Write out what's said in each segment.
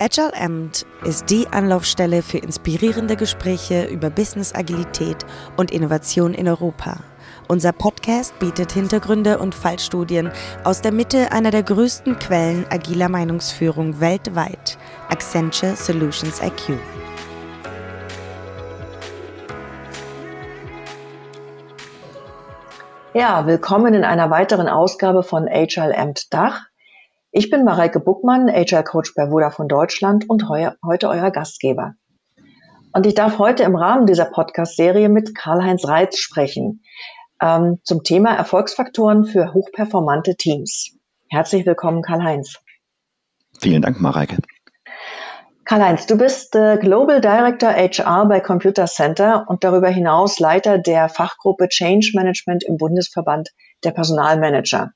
Agile Amt ist die Anlaufstelle für inspirierende Gespräche über Business Agilität und Innovation in Europa. Unser Podcast bietet Hintergründe und Fallstudien aus der Mitte einer der größten Quellen agiler Meinungsführung weltweit, Accenture Solutions IQ. Ja, willkommen in einer weiteren Ausgabe von Agile Amt Dach. Ich bin Mareike Buckmann, HR Coach bei Vodafone Deutschland und heu heute euer Gastgeber. Und ich darf heute im Rahmen dieser Podcast-Serie mit Karl-Heinz Reitz sprechen ähm, zum Thema Erfolgsfaktoren für hochperformante Teams. Herzlich willkommen, Karl-Heinz. Vielen Dank, Mareike. Karl-Heinz, du bist äh, Global Director HR bei Computer Center und darüber hinaus Leiter der Fachgruppe Change Management im Bundesverband der Personalmanager.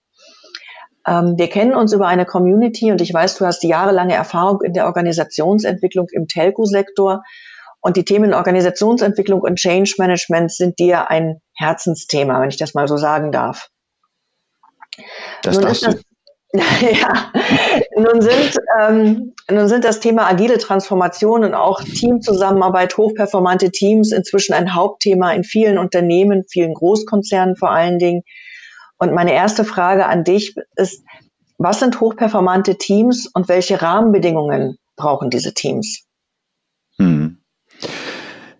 Ähm, wir kennen uns über eine Community und ich weiß, du hast jahrelange Erfahrung in der Organisationsentwicklung im Telco-Sektor und die Themen Organisationsentwicklung und Change Management sind dir ein Herzensthema, wenn ich das mal so sagen darf. Das nun, darfst das, ja, nun sind, ähm, nun sind das Thema agile Transformation und auch Teamzusammenarbeit, hochperformante Teams inzwischen ein Hauptthema in vielen Unternehmen, vielen Großkonzernen vor allen Dingen. Und meine erste Frage an dich ist, was sind hochperformante Teams und welche Rahmenbedingungen brauchen diese Teams?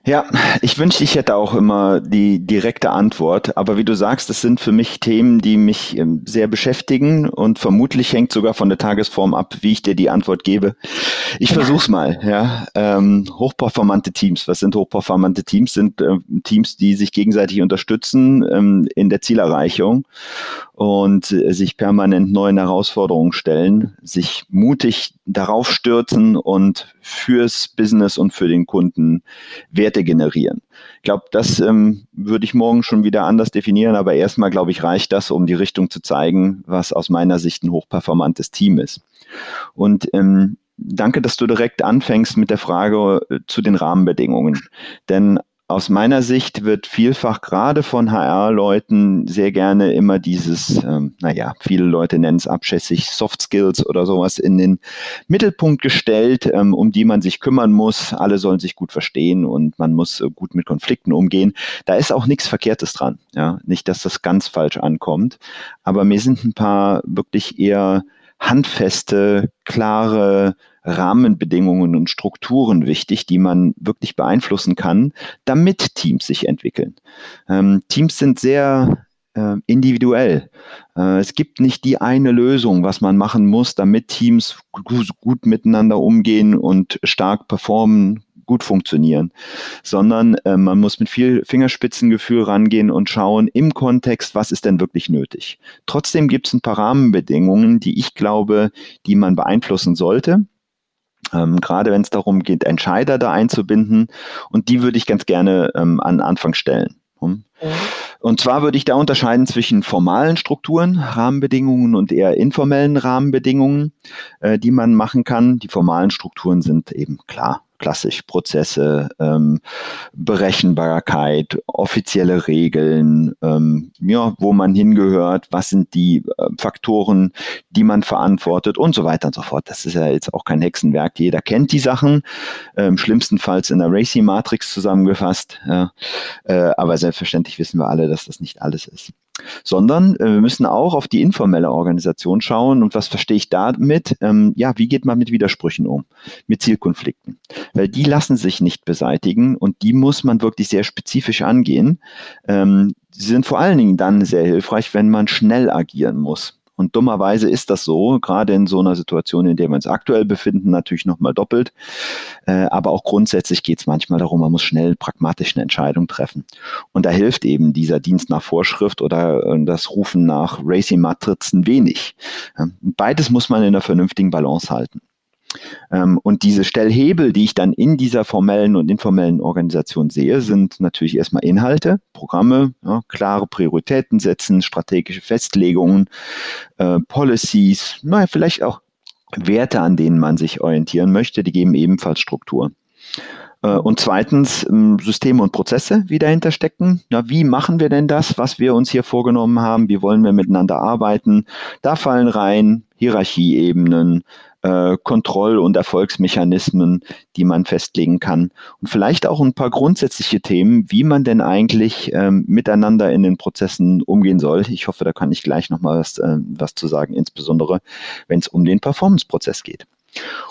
Ja, ich wünschte, ich hätte auch immer die direkte Antwort. Aber wie du sagst, das sind für mich Themen, die mich ähm, sehr beschäftigen und vermutlich hängt sogar von der Tagesform ab, wie ich dir die Antwort gebe. Ich ja. versuch's mal. Ja, ähm, hochperformante Teams. Was sind hochperformante Teams? Sind äh, Teams, die sich gegenseitig unterstützen ähm, in der Zielerreichung und äh, sich permanent neuen Herausforderungen stellen, sich mutig darauf stürzen und fürs Business und für den Kunden Werte generieren. Ich glaube, das ähm, würde ich morgen schon wieder anders definieren, aber erstmal, glaube ich, reicht das, um die Richtung zu zeigen, was aus meiner Sicht ein hochperformantes Team ist. Und ähm, danke, dass du direkt anfängst mit der Frage äh, zu den Rahmenbedingungen. Denn aus meiner Sicht wird vielfach gerade von HR-Leuten sehr gerne immer dieses, ähm, naja, viele Leute nennen es abschätzig Soft Skills oder sowas in den Mittelpunkt gestellt, ähm, um die man sich kümmern muss. Alle sollen sich gut verstehen und man muss äh, gut mit Konflikten umgehen. Da ist auch nichts Verkehrtes dran. Ja, nicht, dass das ganz falsch ankommt, aber mir sind ein paar wirklich eher handfeste, klare Rahmenbedingungen und Strukturen wichtig, die man wirklich beeinflussen kann, damit Teams sich entwickeln. Ähm, Teams sind sehr äh, individuell. Äh, es gibt nicht die eine Lösung, was man machen muss, damit Teams gut, gut miteinander umgehen und stark performen, gut funktionieren, sondern äh, man muss mit viel Fingerspitzengefühl rangehen und schauen im Kontext, was ist denn wirklich nötig. Trotzdem gibt es ein paar Rahmenbedingungen, die ich glaube, die man beeinflussen sollte. Ähm, gerade wenn es darum geht, Entscheider da einzubinden. Und die würde ich ganz gerne ähm, an Anfang stellen. Hm? Mhm. Und zwar würde ich da unterscheiden zwischen formalen Strukturen, Rahmenbedingungen und eher informellen Rahmenbedingungen, äh, die man machen kann. Die formalen Strukturen sind eben klar klassisch Prozesse, ähm, Berechenbarkeit, offizielle Regeln, ähm, ja, wo man hingehört, was sind die äh, Faktoren, die man verantwortet und so weiter und so fort. Das ist ja jetzt auch kein Hexenwerk. Jeder kennt die Sachen, ähm, schlimmstenfalls in der Racing-Matrix zusammengefasst. Ja. Äh, aber selbstverständlich wissen wir alle, dass das nicht alles ist sondern äh, wir müssen auch auf die informelle Organisation schauen. Und was verstehe ich damit? Ähm, ja, wie geht man mit Widersprüchen um, mit Zielkonflikten? Weil die lassen sich nicht beseitigen und die muss man wirklich sehr spezifisch angehen. Ähm, sie sind vor allen Dingen dann sehr hilfreich, wenn man schnell agieren muss. Und dummerweise ist das so, gerade in so einer Situation, in der wir uns aktuell befinden, natürlich nochmal doppelt. Äh, aber auch grundsätzlich geht es manchmal darum, man muss schnell pragmatisch eine Entscheidung treffen. Und da hilft eben dieser Dienst nach Vorschrift oder äh, das Rufen nach Racing-Matrizen wenig. beides muss man in einer vernünftigen Balance halten. Ähm, und diese Stellhebel, die ich dann in dieser formellen und informellen Organisation sehe, sind natürlich erstmal Inhalte, Programme, ja, klare Prioritäten setzen, strategische Festlegungen, äh, Policies, naja, vielleicht auch Werte, an denen man sich orientieren möchte, die geben ebenfalls Struktur. Äh, und zweitens ähm, Systeme und Prozesse, die dahinter stecken. Na, wie machen wir denn das, was wir uns hier vorgenommen haben? Wie wollen wir miteinander arbeiten? Da fallen rein Hierarchieebenen, äh, Kontroll- und Erfolgsmechanismen, die man festlegen kann. Und vielleicht auch ein paar grundsätzliche Themen, wie man denn eigentlich ähm, miteinander in den Prozessen umgehen soll. Ich hoffe, da kann ich gleich nochmal was, äh, was zu sagen, insbesondere wenn es um den Performance-Prozess geht.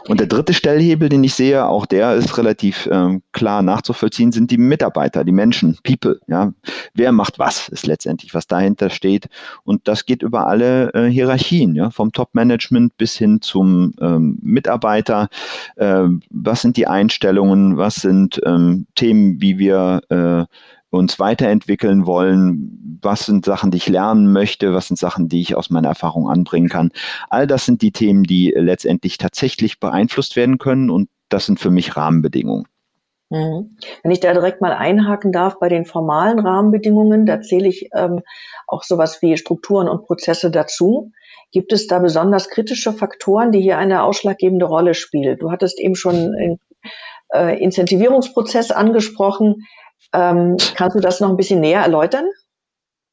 Und der dritte Stellhebel, den ich sehe, auch der ist relativ ähm, klar nachzuvollziehen, sind die Mitarbeiter, die Menschen, People. Ja, wer macht was, ist letztendlich, was dahinter steht. Und das geht über alle äh, Hierarchien, ja, vom Top-Management bis hin zum ähm, Mitarbeiter. Äh, was sind die Einstellungen? Was sind ähm, Themen, wie wir äh, uns weiterentwickeln wollen, was sind Sachen, die ich lernen möchte, was sind Sachen, die ich aus meiner Erfahrung anbringen kann. All das sind die Themen, die letztendlich tatsächlich beeinflusst werden können und das sind für mich Rahmenbedingungen. Mhm. Wenn ich da direkt mal einhaken darf bei den formalen Rahmenbedingungen, da zähle ich ähm, auch sowas wie Strukturen und Prozesse dazu. Gibt es da besonders kritische Faktoren, die hier eine ausschlaggebende Rolle spielen? Du hattest eben schon den äh, Incentivierungsprozess angesprochen. Ähm, kannst du das noch ein bisschen näher erläutern?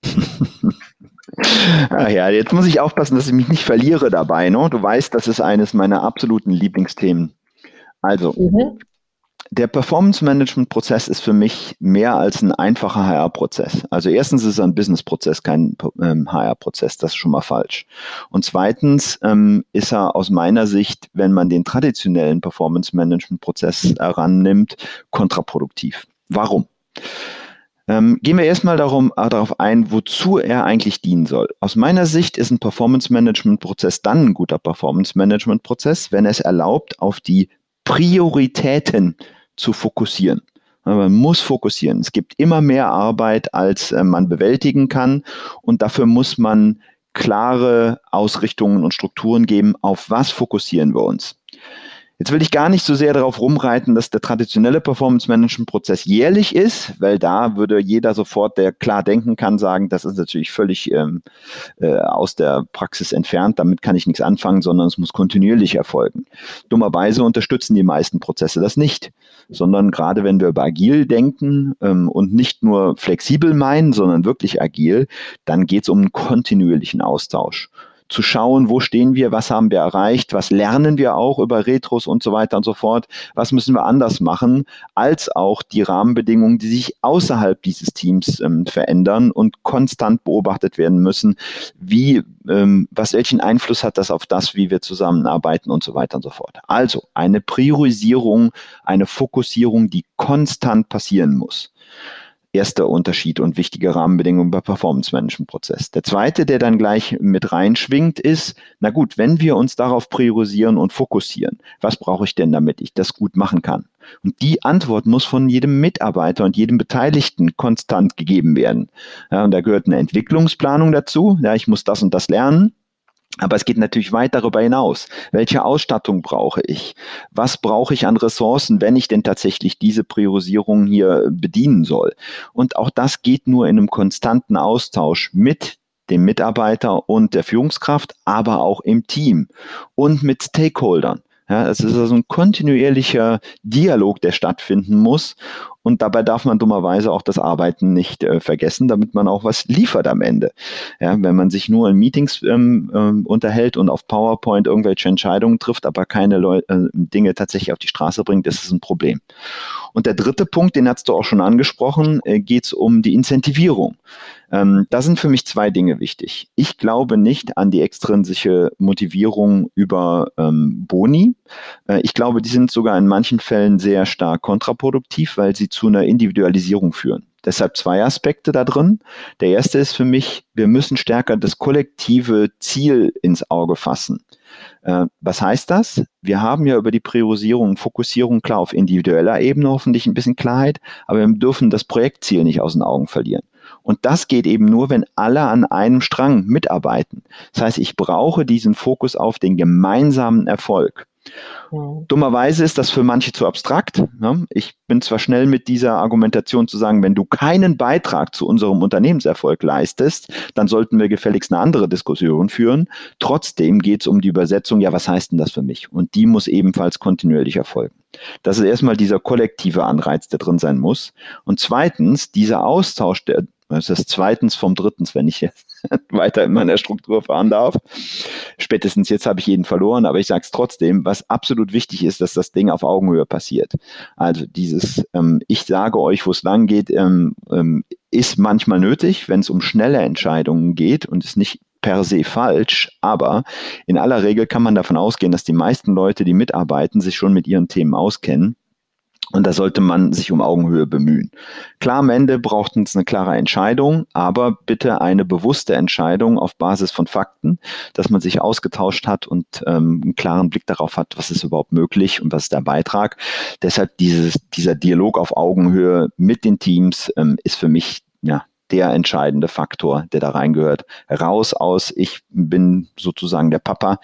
Ah ja, jetzt muss ich aufpassen, dass ich mich nicht verliere dabei. Ne? Du weißt, das ist eines meiner absoluten Lieblingsthemen. Also, mhm. der Performance-Management-Prozess ist für mich mehr als ein einfacher HR-Prozess. Also erstens ist es ein Business-Prozess, kein ähm, HR-Prozess, das ist schon mal falsch. Und zweitens ähm, ist er aus meiner Sicht, wenn man den traditionellen Performance-Management-Prozess herannimmt, kontraproduktiv. Warum? Ähm, gehen wir erstmal darum, äh, darauf ein, wozu er eigentlich dienen soll. Aus meiner Sicht ist ein Performance-Management-Prozess dann ein guter Performance-Management-Prozess, wenn es erlaubt, auf die Prioritäten zu fokussieren. Man muss fokussieren. Es gibt immer mehr Arbeit, als äh, man bewältigen kann. Und dafür muss man klare Ausrichtungen und Strukturen geben. Auf was fokussieren wir uns? Jetzt will ich gar nicht so sehr darauf rumreiten, dass der traditionelle Performance-Management-Prozess jährlich ist, weil da würde jeder sofort, der klar denken kann, sagen, das ist natürlich völlig ähm, äh, aus der Praxis entfernt, damit kann ich nichts anfangen, sondern es muss kontinuierlich erfolgen. Dummerweise unterstützen die meisten Prozesse das nicht, sondern gerade wenn wir über agil denken ähm, und nicht nur flexibel meinen, sondern wirklich agil, dann geht es um einen kontinuierlichen Austausch zu schauen, wo stehen wir, was haben wir erreicht, was lernen wir auch über Retros und so weiter und so fort, was müssen wir anders machen, als auch die Rahmenbedingungen, die sich außerhalb dieses Teams ähm, verändern und konstant beobachtet werden müssen, wie, ähm, was welchen Einfluss hat das auf das, wie wir zusammenarbeiten und so weiter und so fort. Also eine Priorisierung, eine Fokussierung, die konstant passieren muss erster Unterschied und wichtige Rahmenbedingung beim Performance-Management-Prozess. Der zweite, der dann gleich mit reinschwingt, ist, na gut, wenn wir uns darauf priorisieren und fokussieren, was brauche ich denn, damit ich das gut machen kann? Und die Antwort muss von jedem Mitarbeiter und jedem Beteiligten konstant gegeben werden. Ja, und da gehört eine Entwicklungsplanung dazu. Ja, ich muss das und das lernen. Aber es geht natürlich weit darüber hinaus. Welche Ausstattung brauche ich? Was brauche ich an Ressourcen, wenn ich denn tatsächlich diese Priorisierung hier bedienen soll? Und auch das geht nur in einem konstanten Austausch mit dem Mitarbeiter und der Führungskraft, aber auch im Team und mit Stakeholdern. Ja, es ist also ein kontinuierlicher Dialog, der stattfinden muss. Und dabei darf man dummerweise auch das Arbeiten nicht äh, vergessen, damit man auch was liefert am Ende. Ja, wenn man sich nur in Meetings ähm, ähm, unterhält und auf PowerPoint irgendwelche Entscheidungen trifft, aber keine Leu äh, Dinge tatsächlich auf die Straße bringt, ist es ein Problem. Und der dritte Punkt, den hast du auch schon angesprochen, äh, geht es um die Incentivierung. Ähm, da sind für mich zwei Dinge wichtig. Ich glaube nicht an die extrinsische Motivierung über ähm, Boni. Äh, ich glaube, die sind sogar in manchen Fällen sehr stark kontraproduktiv, weil sie zu einer Individualisierung führen. Deshalb zwei Aspekte da drin. Der erste ist für mich, wir müssen stärker das kollektive Ziel ins Auge fassen. Äh, was heißt das? Wir haben ja über die Priorisierung und Fokussierung klar auf individueller Ebene hoffentlich ein bisschen Klarheit, aber wir dürfen das Projektziel nicht aus den Augen verlieren. Und das geht eben nur, wenn alle an einem Strang mitarbeiten. Das heißt, ich brauche diesen Fokus auf den gemeinsamen Erfolg. Mhm. Dummerweise ist das für manche zu abstrakt. Ne? Ich bin zwar schnell mit dieser Argumentation zu sagen, wenn du keinen Beitrag zu unserem Unternehmenserfolg leistest, dann sollten wir gefälligst eine andere Diskussion führen. Trotzdem geht es um die Übersetzung, ja, was heißt denn das für mich? Und die muss ebenfalls kontinuierlich erfolgen. Das ist erstmal dieser kollektive Anreiz, der drin sein muss. Und zweitens, dieser Austausch, der Das ist zweitens vom drittens, wenn ich jetzt weiter in meiner Struktur fahren darf. Spätestens jetzt habe ich jeden verloren, aber ich sage es trotzdem, was absolut wichtig ist, dass das Ding auf Augenhöhe passiert. Also dieses, ähm, ich sage euch, wo es lang geht, ähm, ähm, ist manchmal nötig, wenn es um schnelle Entscheidungen geht und ist nicht per se falsch, aber in aller Regel kann man davon ausgehen, dass die meisten Leute, die mitarbeiten, sich schon mit ihren Themen auskennen und da sollte man sich um Augenhöhe bemühen. Klar, am Ende braucht es eine klare Entscheidung, aber bitte eine bewusste Entscheidung auf Basis von Fakten, dass man sich ausgetauscht hat und ähm, einen klaren Blick darauf hat, was ist überhaupt möglich und was ist der Beitrag. Deshalb dieses, dieser Dialog auf Augenhöhe mit den Teams ähm, ist für mich ja, der entscheidende Faktor, der da reingehört. Raus aus, ich bin sozusagen der Papa,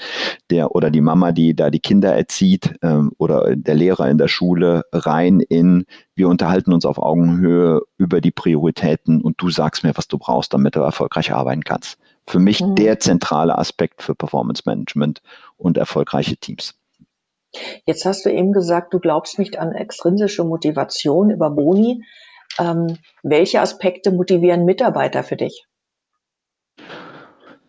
der oder die Mama, die da die Kinder erzieht, ähm, oder der Lehrer in der Schule, rein in, wir unterhalten uns auf Augenhöhe über die Prioritäten und du sagst mir, was du brauchst, damit du erfolgreich arbeiten kannst. Für mich mhm. der zentrale Aspekt für Performance Management und erfolgreiche Teams. Jetzt hast du eben gesagt, du glaubst nicht an extrinsische Motivation über Boni. Ähm, welche Aspekte motivieren Mitarbeiter für dich?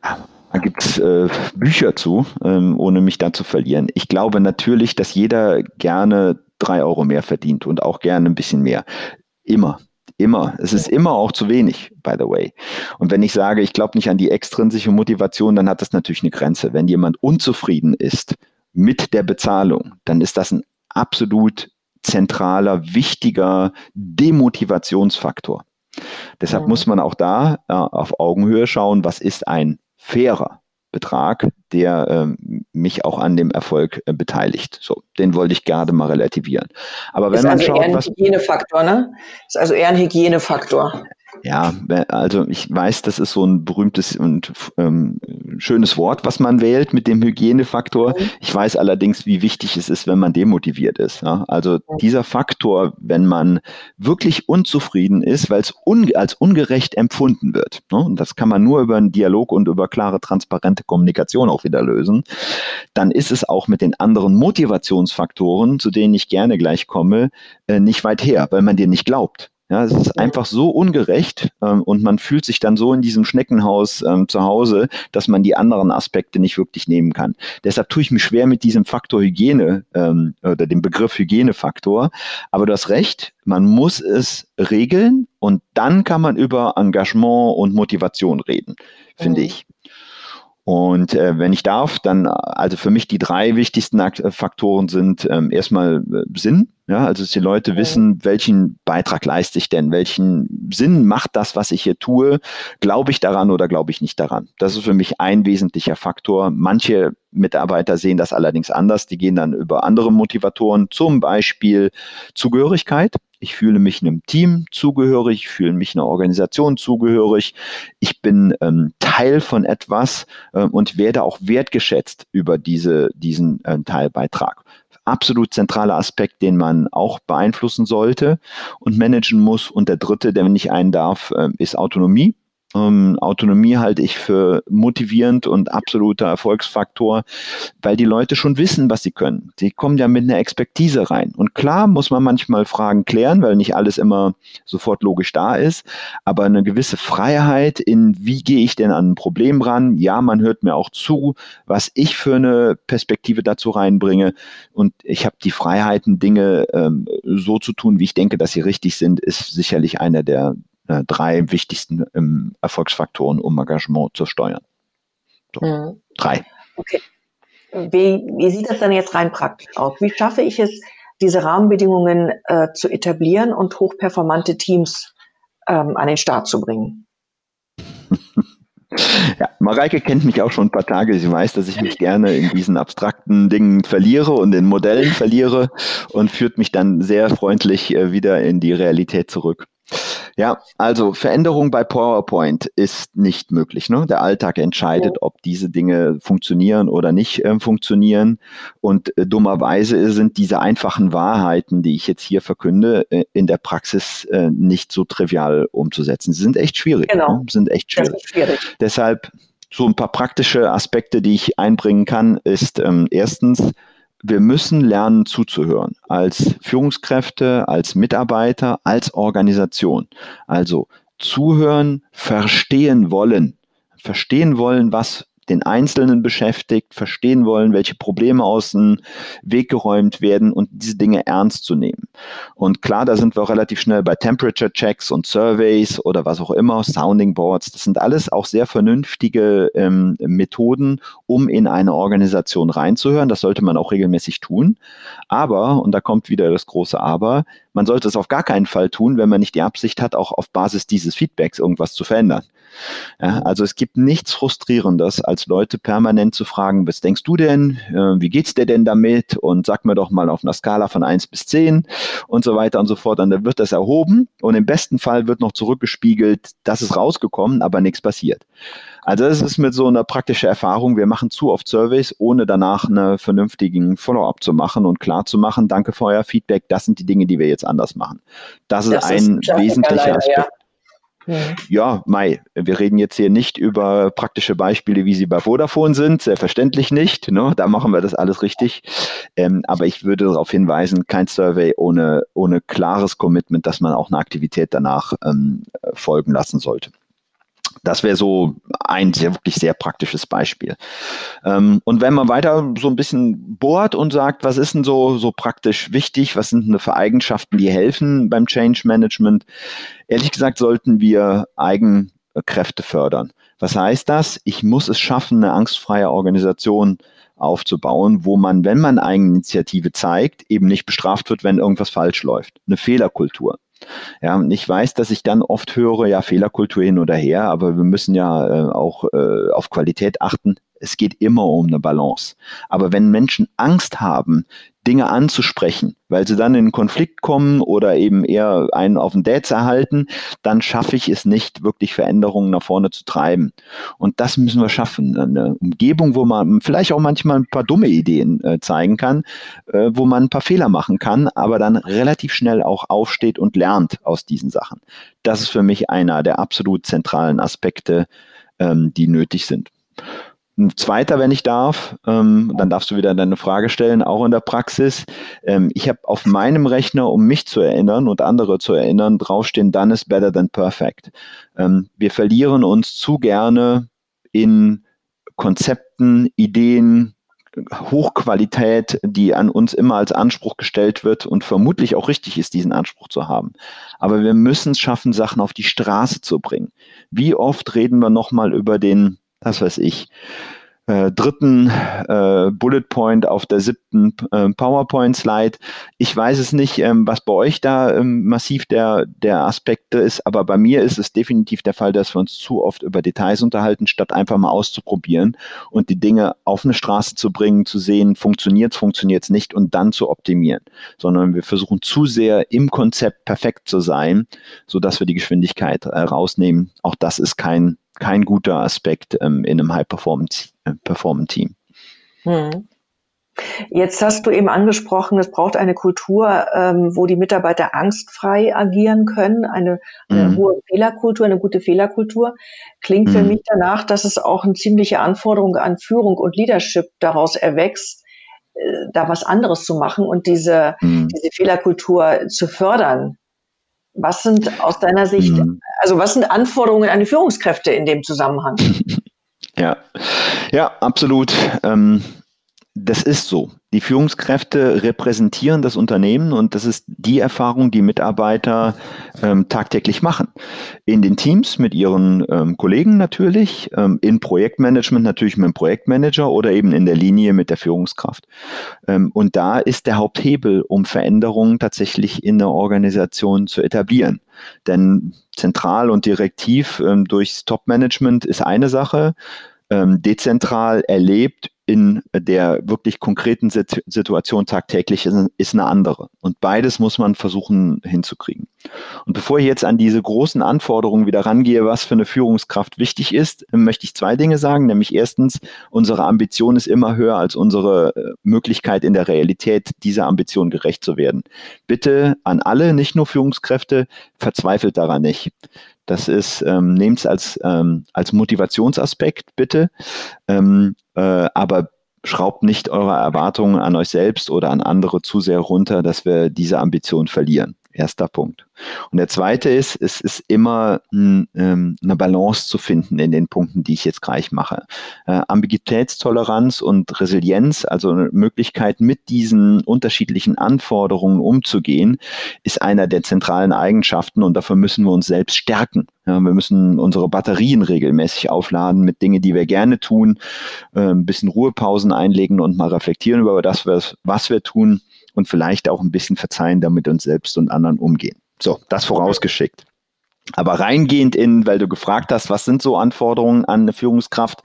Da gibt es äh, Bücher zu, ähm, ohne mich da zu verlieren. Ich glaube natürlich, dass jeder gerne drei Euro mehr verdient und auch gerne ein bisschen mehr. Immer. Immer. Es ist immer auch zu wenig, by the way. Und wenn ich sage, ich glaube nicht an die extrinsische Motivation, dann hat das natürlich eine Grenze. Wenn jemand unzufrieden ist mit der Bezahlung, dann ist das ein absolut zentraler, wichtiger Demotivationsfaktor. Deshalb mhm. muss man auch da äh, auf Augenhöhe schauen, was ist ein fairer Betrag, der äh, mich auch an dem Erfolg äh, beteiligt. So, den wollte ich gerade mal relativieren. Aber wenn ist man also schaut, eher ein was Hygienefaktor, ne? Ist also eher ein Hygienefaktor. Ja, also ich weiß, das ist so ein berühmtes und ähm, schönes Wort, was man wählt mit dem Hygienefaktor. Mhm. Ich weiß allerdings, wie wichtig es ist, wenn man demotiviert ist. Ja? Also dieser Faktor, wenn man wirklich unzufrieden ist, weil es un als ungerecht empfunden wird. Ne? Und das kann man nur über einen Dialog und über klare, transparente Kommunikation auch wieder lösen. Dann ist es auch mit den anderen Motivationsfaktoren, zu denen ich gerne gleich komme, äh, nicht weit her, weil man dir nicht glaubt. Ja, es ist einfach so ungerecht ähm, und man fühlt sich dann so in diesem Schneckenhaus ähm, zu Hause, dass man die anderen Aspekte nicht wirklich nehmen kann. Deshalb tue ich mich schwer mit diesem Faktor Hygiene ähm, oder dem Begriff Hygienefaktor. Aber du hast recht, man muss es regeln und dann kann man über Engagement und Motivation reden, finde mhm. ich. Und äh, wenn ich darf, dann also für mich die drei wichtigsten Faktoren sind ähm, erstmal äh, Sinn, ja, also dass die Leute wissen, welchen Beitrag leiste ich denn, welchen Sinn macht das, was ich hier tue, glaube ich daran oder glaube ich nicht daran. Das ist für mich ein wesentlicher Faktor. Manche Mitarbeiter sehen das allerdings anders, die gehen dann über andere Motivatoren, zum Beispiel Zugehörigkeit. Ich fühle mich einem Team zugehörig, ich fühle mich einer Organisation zugehörig. Ich bin ähm, Teil von etwas äh, und werde auch wertgeschätzt über diese, diesen äh, Teilbeitrag absolut zentraler Aspekt, den man auch beeinflussen sollte und managen muss. Und der dritte, der nicht einen darf, äh, ist Autonomie. Ähm, Autonomie halte ich für motivierend und absoluter Erfolgsfaktor, weil die Leute schon wissen, was sie können. Sie kommen ja mit einer Expertise rein. Und klar muss man manchmal Fragen klären, weil nicht alles immer sofort logisch da ist, aber eine gewisse Freiheit in, wie gehe ich denn an ein Problem ran? Ja, man hört mir auch zu, was ich für eine Perspektive dazu reinbringe. Und ich habe die Freiheiten, Dinge ähm, so zu tun, wie ich denke, dass sie richtig sind, ist sicherlich einer der äh, drei wichtigsten ähm, Erfolgsfaktoren, um Engagement zu steuern. So, mhm. Drei. Okay. Wie, wie sieht das dann jetzt rein praktisch aus? Wie schaffe ich es, diese Rahmenbedingungen äh, zu etablieren und hochperformante Teams ähm, an den Start zu bringen? Ja, Mareike kennt mich auch schon ein paar Tage. Sie weiß, dass ich mich gerne in diesen abstrakten Dingen verliere und in Modellen verliere und führt mich dann sehr freundlich äh, wieder in die Realität zurück. Ja, also Veränderung bei PowerPoint ist nicht möglich. Ne? Der Alltag entscheidet, ob diese Dinge funktionieren oder nicht äh, funktionieren. Und äh, dummerweise sind diese einfachen Wahrheiten, die ich jetzt hier verkünde, äh, in der Praxis äh, nicht so trivial umzusetzen. Sie sind echt schwierig. Genau. Ne? Sind echt schwierig. schwierig. Deshalb so ein paar praktische Aspekte, die ich einbringen kann, ist ähm, erstens, wir müssen lernen zuzuhören als Führungskräfte, als Mitarbeiter, als Organisation. Also zuhören, verstehen wollen. Verstehen wollen, was den Einzelnen beschäftigt, verstehen wollen, welche Probleme aus dem Weg geräumt werden und diese Dinge ernst zu nehmen. Und klar, da sind wir auch relativ schnell bei Temperature Checks und Surveys oder was auch immer, Sounding Boards. Das sind alles auch sehr vernünftige ähm, Methoden, um in eine Organisation reinzuhören. Das sollte man auch regelmäßig tun. Aber, und da kommt wieder das große Aber, man sollte es auf gar keinen Fall tun, wenn man nicht die Absicht hat, auch auf Basis dieses Feedbacks irgendwas zu verändern. Ja, also es gibt nichts Frustrierendes, als Leute permanent zu fragen, was denkst du denn, äh, wie geht's dir denn damit und sag mir doch mal auf einer Skala von eins bis zehn und so weiter und so fort. Und dann wird das erhoben und im besten Fall wird noch zurückgespiegelt, das ist rausgekommen, aber nichts passiert. Also es ist mit so einer praktischen Erfahrung, wir machen zu oft Surveys, ohne danach einen vernünftigen Follow-up zu machen und klar zu machen, danke für euer Feedback, das sind die Dinge, die wir jetzt anders machen. Das, das ist ein wesentlicher Aspekt. Ja. Ja, Mai, wir reden jetzt hier nicht über praktische Beispiele, wie sie bei Vodafone sind, selbstverständlich nicht. Ne? Da machen wir das alles richtig. Ähm, aber ich würde darauf hinweisen, kein Survey ohne, ohne klares Commitment, dass man auch eine Aktivität danach ähm, folgen lassen sollte. Das wäre so ein sehr, wirklich sehr praktisches Beispiel. Ähm, und wenn man weiter so ein bisschen bohrt und sagt, was ist denn so, so praktisch wichtig, was sind denn für Eigenschaften, die helfen beim Change Management? Ehrlich gesagt sollten wir Eigenkräfte fördern. Was heißt das? Ich muss es schaffen, eine angstfreie Organisation aufzubauen, wo man, wenn man Eigeninitiative zeigt, eben nicht bestraft wird, wenn irgendwas falsch läuft. Eine Fehlerkultur. Ja, und ich weiß, dass ich dann oft höre, ja, Fehlerkultur hin oder her, aber wir müssen ja äh, auch äh, auf Qualität achten. Es geht immer um eine Balance. Aber wenn Menschen Angst haben, Dinge anzusprechen, weil sie dann in Konflikt kommen oder eben eher einen auf den Dates erhalten, dann schaffe ich es nicht, wirklich Veränderungen nach vorne zu treiben. Und das müssen wir schaffen. Eine Umgebung, wo man vielleicht auch manchmal ein paar dumme Ideen äh, zeigen kann, äh, wo man ein paar Fehler machen kann, aber dann relativ schnell auch aufsteht und lernt aus diesen Sachen. Das ist für mich einer der absolut zentralen Aspekte, ähm, die nötig sind. Ein zweiter, wenn ich darf, ähm, dann darfst du wieder deine Frage stellen, auch in der Praxis. Ähm, ich habe auf meinem Rechner, um mich zu erinnern und andere zu erinnern, draufstehen, done is better than perfect. Ähm, wir verlieren uns zu gerne in Konzepten, Ideen, Hochqualität, die an uns immer als Anspruch gestellt wird und vermutlich auch richtig ist, diesen Anspruch zu haben. Aber wir müssen es schaffen, Sachen auf die Straße zu bringen. Wie oft reden wir nochmal über den was weiß ich, äh, dritten äh, Bullet Point auf der siebten äh, PowerPoint-Slide. Ich weiß es nicht, ähm, was bei euch da ähm, massiv der, der Aspekte ist, aber bei mir ist es definitiv der Fall, dass wir uns zu oft über Details unterhalten, statt einfach mal auszuprobieren und die Dinge auf eine Straße zu bringen, zu sehen, funktioniert es, funktioniert es nicht und dann zu optimieren, sondern wir versuchen zu sehr im Konzept perfekt zu sein, sodass wir die Geschwindigkeit äh, rausnehmen. Auch das ist kein kein guter Aspekt ähm, in einem Äh, hm. Jetzt hast du eben angesprochen, es braucht eine Kultur, ähm, wo die Mitarbeiter angstfrei agieren können, eine, eine mhm. hohe Fehlerkultur, eine gute Fehlerkultur. Klingt mhm. für mich danach, dass es auch eine ziemliche Anforderung an Führung und Leadership daraus erwächst, äh, da was anderes zu machen und diese, mhm. diese Fehlerkultur zu fördern. Was sind aus deiner Sicht, mhm. also was sind Anforderungen an die Führungskräfte in dem Zusammenhang? Ja, ja, absolut. Ähm, das ist so. Die Führungskräfte repräsentieren das Unternehmen und das ist die Erfahrung, die Mitarbeiter ähm, tagtäglich machen. In den Teams mit ihren ähm, Kollegen natürlich, ähm, in Projektmanagement natürlich mit dem Projektmanager oder eben in der Linie mit der Führungskraft. Ähm, und da ist der Haupthebel, um Veränderungen tatsächlich in der Organisation zu etablieren. Denn zentral und direktiv ähm, durchs Top-Management ist eine Sache, ähm, dezentral erlebt in der wirklich konkreten Situation tagtäglich ist, eine andere. Und beides muss man versuchen hinzukriegen. Und bevor ich jetzt an diese großen Anforderungen wieder rangehe, was für eine Führungskraft wichtig ist, möchte ich zwei Dinge sagen. Nämlich erstens, unsere Ambition ist immer höher als unsere äh, Möglichkeit in der Realität, dieser Ambition gerecht zu werden. Bitte an alle, nicht nur Führungskräfte, verzweifelt daran nicht. Das ist, ähm, nehmt es als, ähm, als Motivationsaspekt bitte, ähm, äh, aber schraubt nicht eure Erwartungen an euch selbst oder an andere zu sehr runter, dass wir diese Ambition verlieren. Erster Punkt. Und der zweite ist, es ist immer ein, ähm, eine Balance zu finden in den Punkten, die ich jetzt gleich mache. Äh, Ambiguitätstoleranz und Resilienz, also eine Möglichkeit, mit diesen unterschiedlichen Anforderungen umzugehen, ist einer der zentralen Eigenschaften und dafür müssen wir uns selbst stärken. Ja, wir müssen unsere Batterien regelmäßig aufladen mit Dingen, die wir gerne tun, äh, ein bisschen Ruhepausen einlegen und mal reflektieren über das, was, was wir tun und vielleicht auch ein bisschen verzeihen, damit uns selbst und anderen umgehen. So, das vorausgeschickt. Aber reingehend in, weil du gefragt hast, was sind so Anforderungen an eine Führungskraft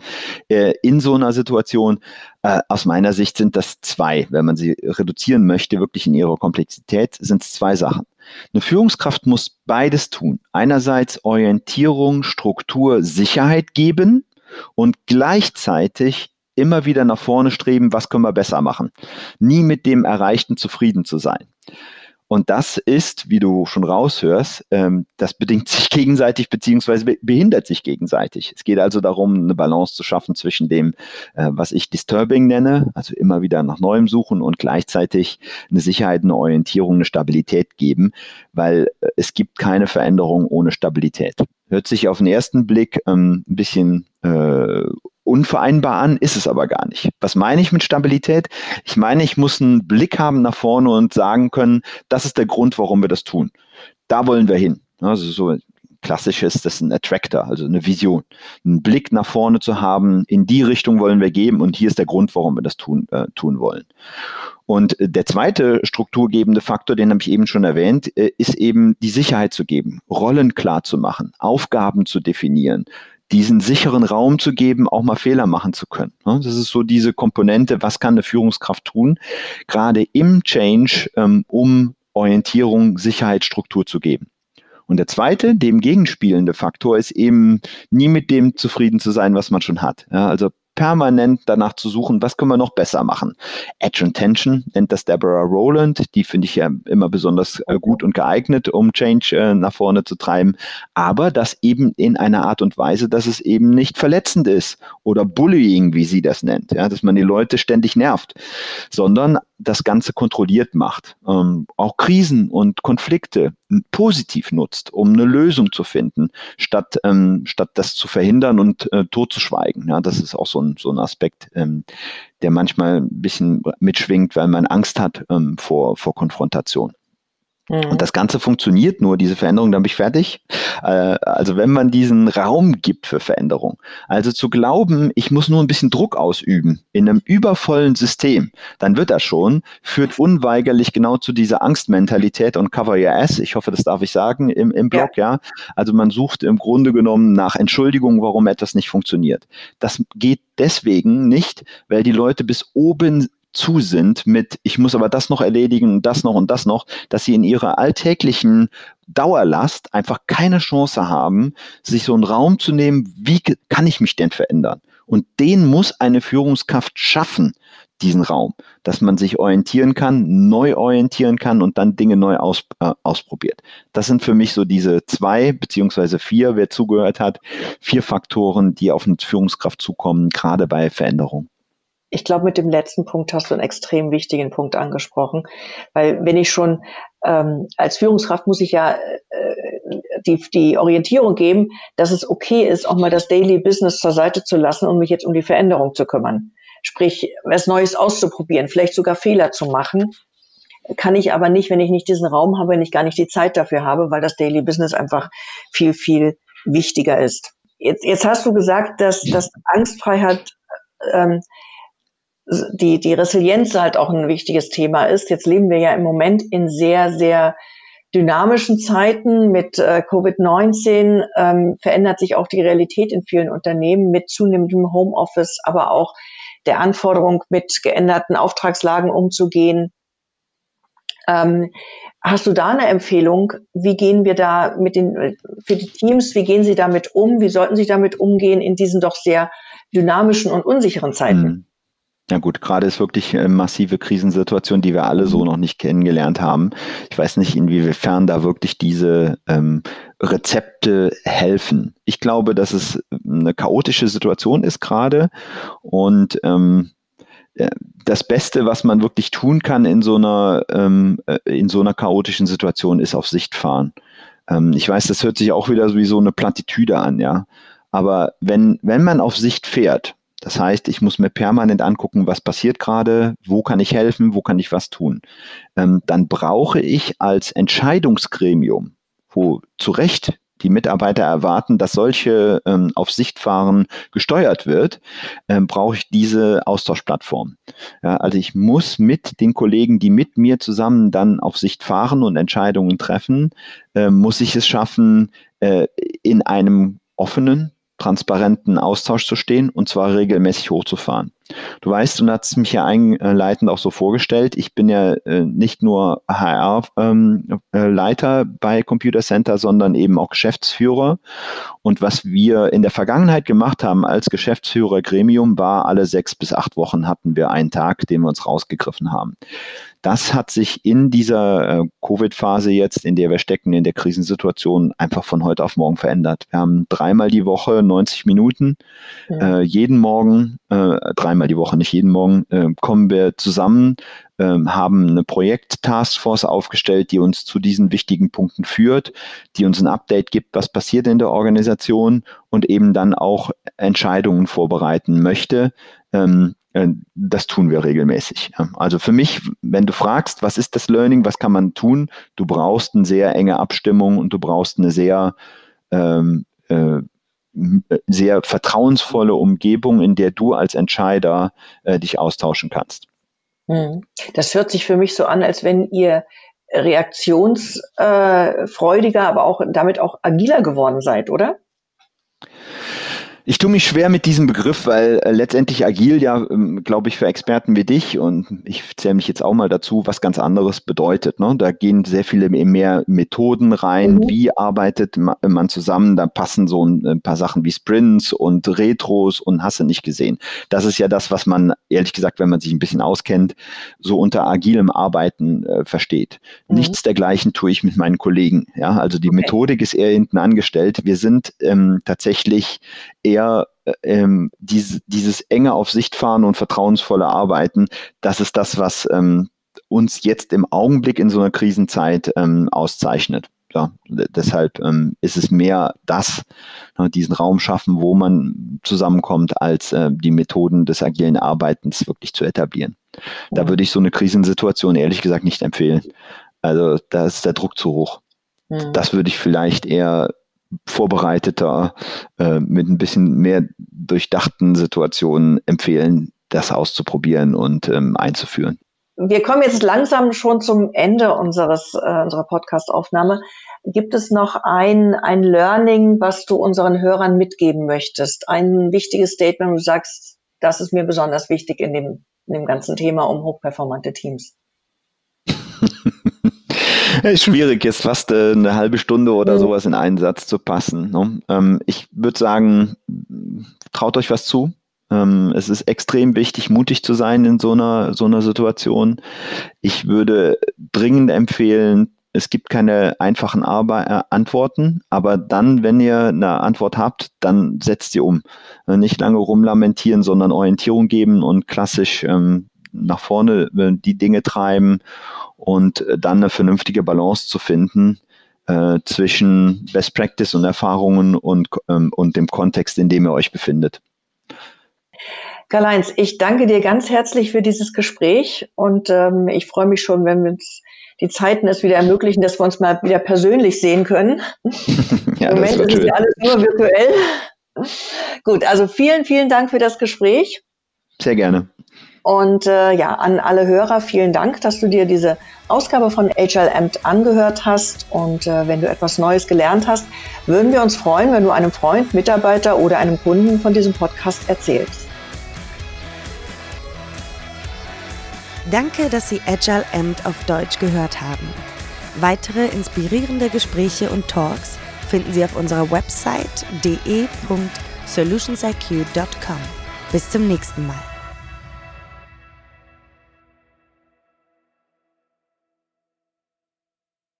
äh, in so einer Situation? Äh, aus meiner Sicht sind das zwei. Wenn man sie reduzieren möchte, wirklich in ihrer Komplexität, sind es zwei Sachen. Eine Führungskraft muss beides tun. Einerseits Orientierung, Struktur, Sicherheit geben und gleichzeitig immer wieder nach vorne streben, was können wir besser machen. Nie mit dem Erreichten zufrieden zu sein. Und das ist, wie du schon raushörst, ähm, das bedingt sich gegenseitig beziehungsweise behindert sich gegenseitig. Es geht also darum, eine Balance zu schaffen zwischen dem, äh, was ich Disturbing nenne, also immer wieder nach Neuem suchen und gleichzeitig eine Sicherheit, eine Orientierung, eine Stabilität geben, weil äh, es gibt keine Veränderung ohne Stabilität. Hört sich auf den ersten Blick ähm, ein bisschen äh, unvereinbar an, ist es aber gar nicht. Was meine ich mit Stabilität? Ich meine, ich muss einen Blick haben nach vorne und sagen können, das ist der Grund, warum wir das tun. Da wollen wir hin. Also so klassisch ist das ein Attractor, also eine Vision. Einen Blick nach vorne zu haben, in die Richtung wollen wir geben und hier ist der Grund, warum wir das tun, äh, tun wollen. Und der zweite strukturgebende Faktor, den habe ich eben schon erwähnt, äh, ist eben die Sicherheit zu geben, Rollen klar zu machen, Aufgaben zu definieren, diesen sicheren Raum zu geben, auch mal Fehler machen zu können. Das ist so diese Komponente, was kann eine Führungskraft tun, gerade im Change, ähm, um Orientierung, Sicherheit, Struktur zu geben. Und der zweite, dem gegenspielende Faktor, ist eben nie mit dem zufrieden zu sein, was man schon hat. Ja, also permanent danach zu suchen, was können wir noch besser machen. Edge and Tension nennt das Deborah Rowland, die finde ich ja immer besonders äh, gut und geeignet, um Change äh, nach vorne zu treiben, aber das eben in einer Art und Weise, dass es eben nicht verletzend ist oder Bullying, wie sie das nennt, ja, dass man die Leute ständig nervt, sondern das Ganze kontrolliert macht, ähm, auch Krisen und Konflikte positiv nutzt, um eine Lösung zu finden, statt, ähm, statt das zu verhindern und äh, totzuschweigen. Ja, das ist auch so ein, so ein Aspekt, ähm, der manchmal ein bisschen mitschwingt, weil man Angst hat ähm, vor, vor Konfrontation. Und mhm. das Ganze funktioniert nur, diese Veränderung, dann bin ich fertig. Äh, also wenn man diesen Raum gibt für Veränderung. Also zu glauben, ich muss nur ein bisschen Druck ausüben in einem übervollen System, dann wird das schon, führt unweigerlich genau zu dieser Angstmentalität und Cover Your Ass. Ich hoffe, das darf ich sagen im, im Blog, ja. ja. Also man sucht im Grunde genommen nach Entschuldigung, warum etwas nicht funktioniert. Das geht deswegen nicht, weil die Leute bis oben zu sind mit, ich muss aber das noch erledigen und das noch und das noch, dass sie in ihrer alltäglichen Dauerlast einfach keine Chance haben, sich so einen Raum zu nehmen, wie kann ich mich denn verändern? Und den muss eine Führungskraft schaffen, diesen Raum, dass man sich orientieren kann, neu orientieren kann und dann Dinge neu aus, äh, ausprobiert. Das sind für mich so diese zwei beziehungsweise vier, wer zugehört hat, vier Faktoren, die auf eine Führungskraft zukommen, gerade bei Veränderung ich glaube, mit dem letzten Punkt hast du einen extrem wichtigen Punkt angesprochen, weil wenn ich schon ähm, als Führungskraft muss ich ja äh, die, die Orientierung geben, dass es okay ist, auch mal das Daily Business zur Seite zu lassen und mich jetzt um die Veränderung zu kümmern. Sprich, was Neues auszuprobieren, vielleicht sogar Fehler zu machen. Kann ich aber nicht, wenn ich nicht diesen Raum habe, wenn ich gar nicht die Zeit dafür habe, weil das Daily Business einfach viel, viel wichtiger ist. Jetzt, jetzt hast du gesagt, dass, dass Angstfreiheit ähm, die, die Resilienz halt auch ein wichtiges Thema ist. Jetzt leben wir ja im Moment in sehr, sehr dynamischen Zeiten mit äh, Covid-19 ähm, verändert sich auch die Realität in vielen Unternehmen mit zunehmendem Homeoffice, aber auch der Anforderung, mit geänderten Auftragslagen umzugehen. Ähm, hast du da eine Empfehlung? Wie gehen wir da mit den, für die Teams, wie gehen sie damit um? Wie sollten sie damit umgehen in diesen doch sehr dynamischen und unsicheren Zeiten? Ja gut, gerade ist wirklich eine massive Krisensituation, die wir alle so noch nicht kennengelernt haben. Ich weiß nicht, inwiefern da wirklich diese ähm, Rezepte helfen. Ich glaube, dass es eine chaotische Situation ist gerade und ähm, das Beste, was man wirklich tun kann in so einer, ähm, äh, in so einer chaotischen Situation, ist auf Sicht fahren. Ähm, ich weiß, das hört sich auch wieder wie so eine Plattitüde an, ja. Aber wenn, wenn man auf Sicht fährt, das heißt, ich muss mir permanent angucken, was passiert gerade, wo kann ich helfen, wo kann ich was tun, ähm, dann brauche ich als Entscheidungsgremium, wo zu Recht die Mitarbeiter erwarten, dass solche ähm, auf Sichtfahren gesteuert wird, ähm, brauche ich diese Austauschplattform. Ja, also ich muss mit den Kollegen, die mit mir zusammen dann auf Sicht fahren und Entscheidungen treffen, äh, muss ich es schaffen, äh, in einem offenen, transparenten Austausch zu stehen und zwar regelmäßig hochzufahren. Du weißt, du hast mich ja einleitend auch so vorgestellt, ich bin ja äh, nicht nur HR-Leiter ähm, äh, bei Computer Center, sondern eben auch Geschäftsführer. Und was wir in der Vergangenheit gemacht haben als Geschäftsführer Gremium war, alle sechs bis acht Wochen hatten wir einen Tag, den wir uns rausgegriffen haben. Das hat sich in dieser äh, Covid-Phase jetzt, in der wir stecken, in der Krisensituation, einfach von heute auf morgen verändert. Wir haben dreimal die Woche 90 Minuten, ja. äh, jeden Morgen, äh, dreimal die Woche, nicht jeden Morgen, äh, kommen wir zusammen, ähm, haben eine Projekt-Taskforce aufgestellt, die uns zu diesen wichtigen Punkten führt, die uns ein Update gibt, was passiert in der Organisation und eben dann auch Entscheidungen vorbereiten möchte. Ähm, äh, das tun wir regelmäßig. Also für mich, wenn du fragst, was ist das Learning, was kann man tun, du brauchst eine sehr enge Abstimmung und du brauchst eine sehr, ähm, äh, sehr vertrauensvolle Umgebung, in der du als Entscheider äh, dich austauschen kannst. Hm. Das hört sich für mich so an, als wenn ihr reaktionsfreudiger, aber auch damit auch agiler geworden seid, oder? Ich tue mich schwer mit diesem Begriff, weil äh, letztendlich agil ja, ähm, glaube ich, für Experten wie dich und ich zähle mich jetzt auch mal dazu, was ganz anderes bedeutet. Ne? Da gehen sehr viele mehr Methoden rein. Mhm. Wie arbeitet man zusammen? Da passen so ein, ein, paar Sachen wie Sprints und Retros und hast du nicht gesehen. Das ist ja das, was man, ehrlich gesagt, wenn man sich ein bisschen auskennt, so unter agilem Arbeiten äh, versteht. Mhm. Nichts dergleichen tue ich mit meinen Kollegen. Ja? Also die okay. Methodik ist eher hinten angestellt. Wir sind ähm, tatsächlich eher äh, ähm, diese, dieses enge auf Sicht fahren und vertrauensvolle Arbeiten, das ist das, was ähm, uns jetzt im Augenblick in so einer Krisenzeit ähm, auszeichnet. Ja, deshalb ähm, ist es mehr das, ne, diesen Raum schaffen, wo man zusammenkommt, als äh, die Methoden des agilen Arbeitens wirklich zu etablieren. Da würde ich so eine Krisensituation ehrlich gesagt nicht empfehlen. Also da ist der Druck zu hoch. Mhm. Das würde ich vielleicht eher vorbereiteter, äh, mit ein bisschen mehr durchdachten Situationen empfehlen, das auszuprobieren und ähm, einzuführen. Wir kommen jetzt langsam schon zum Ende unseres, äh, unserer Podcast-Aufnahme. Gibt es noch ein, ein Learning, was du unseren Hörern mitgeben möchtest? Ein wichtiges Statement, wo du sagst, das ist mir besonders wichtig in dem, in dem ganzen Thema um hochperformante Teams. Schwierig jetzt fast äh, eine halbe Stunde oder sowas in einen Satz zu passen. Ne? Ähm, ich würde sagen, traut euch was zu. Ähm, es ist extrem wichtig, mutig zu sein in so einer, so einer Situation. Ich würde dringend empfehlen, es gibt keine einfachen Arbe äh, Antworten, aber dann, wenn ihr eine Antwort habt, dann setzt sie um. Äh, nicht lange rumlamentieren, sondern Orientierung geben und klassisch ähm, nach vorne äh, die Dinge treiben und äh, dann eine vernünftige Balance zu finden äh, zwischen Best Practice und Erfahrungen und, ähm, und dem Kontext, in dem ihr euch befindet. Karl-Heinz, ich danke dir ganz herzlich für dieses Gespräch und ähm, ich freue mich schon, wenn wir uns die Zeiten es wieder ermöglichen, dass wir uns mal wieder persönlich sehen können. ja, Im Moment ist es ja alles nur virtuell. Gut, also vielen, vielen Dank für das Gespräch. Sehr gerne. Und äh, ja, an alle Hörer vielen Dank, dass du dir diese Ausgabe von HL Amt angehört hast. Und äh, wenn du etwas Neues gelernt hast, würden wir uns freuen, wenn du einem Freund, Mitarbeiter oder einem Kunden von diesem Podcast erzählst. Danke, dass Sie Agile Amt auf Deutsch gehört haben. Weitere inspirierende Gespräche und Talks finden Sie auf unserer Website de.solutionsiq.com. Bis zum nächsten Mal.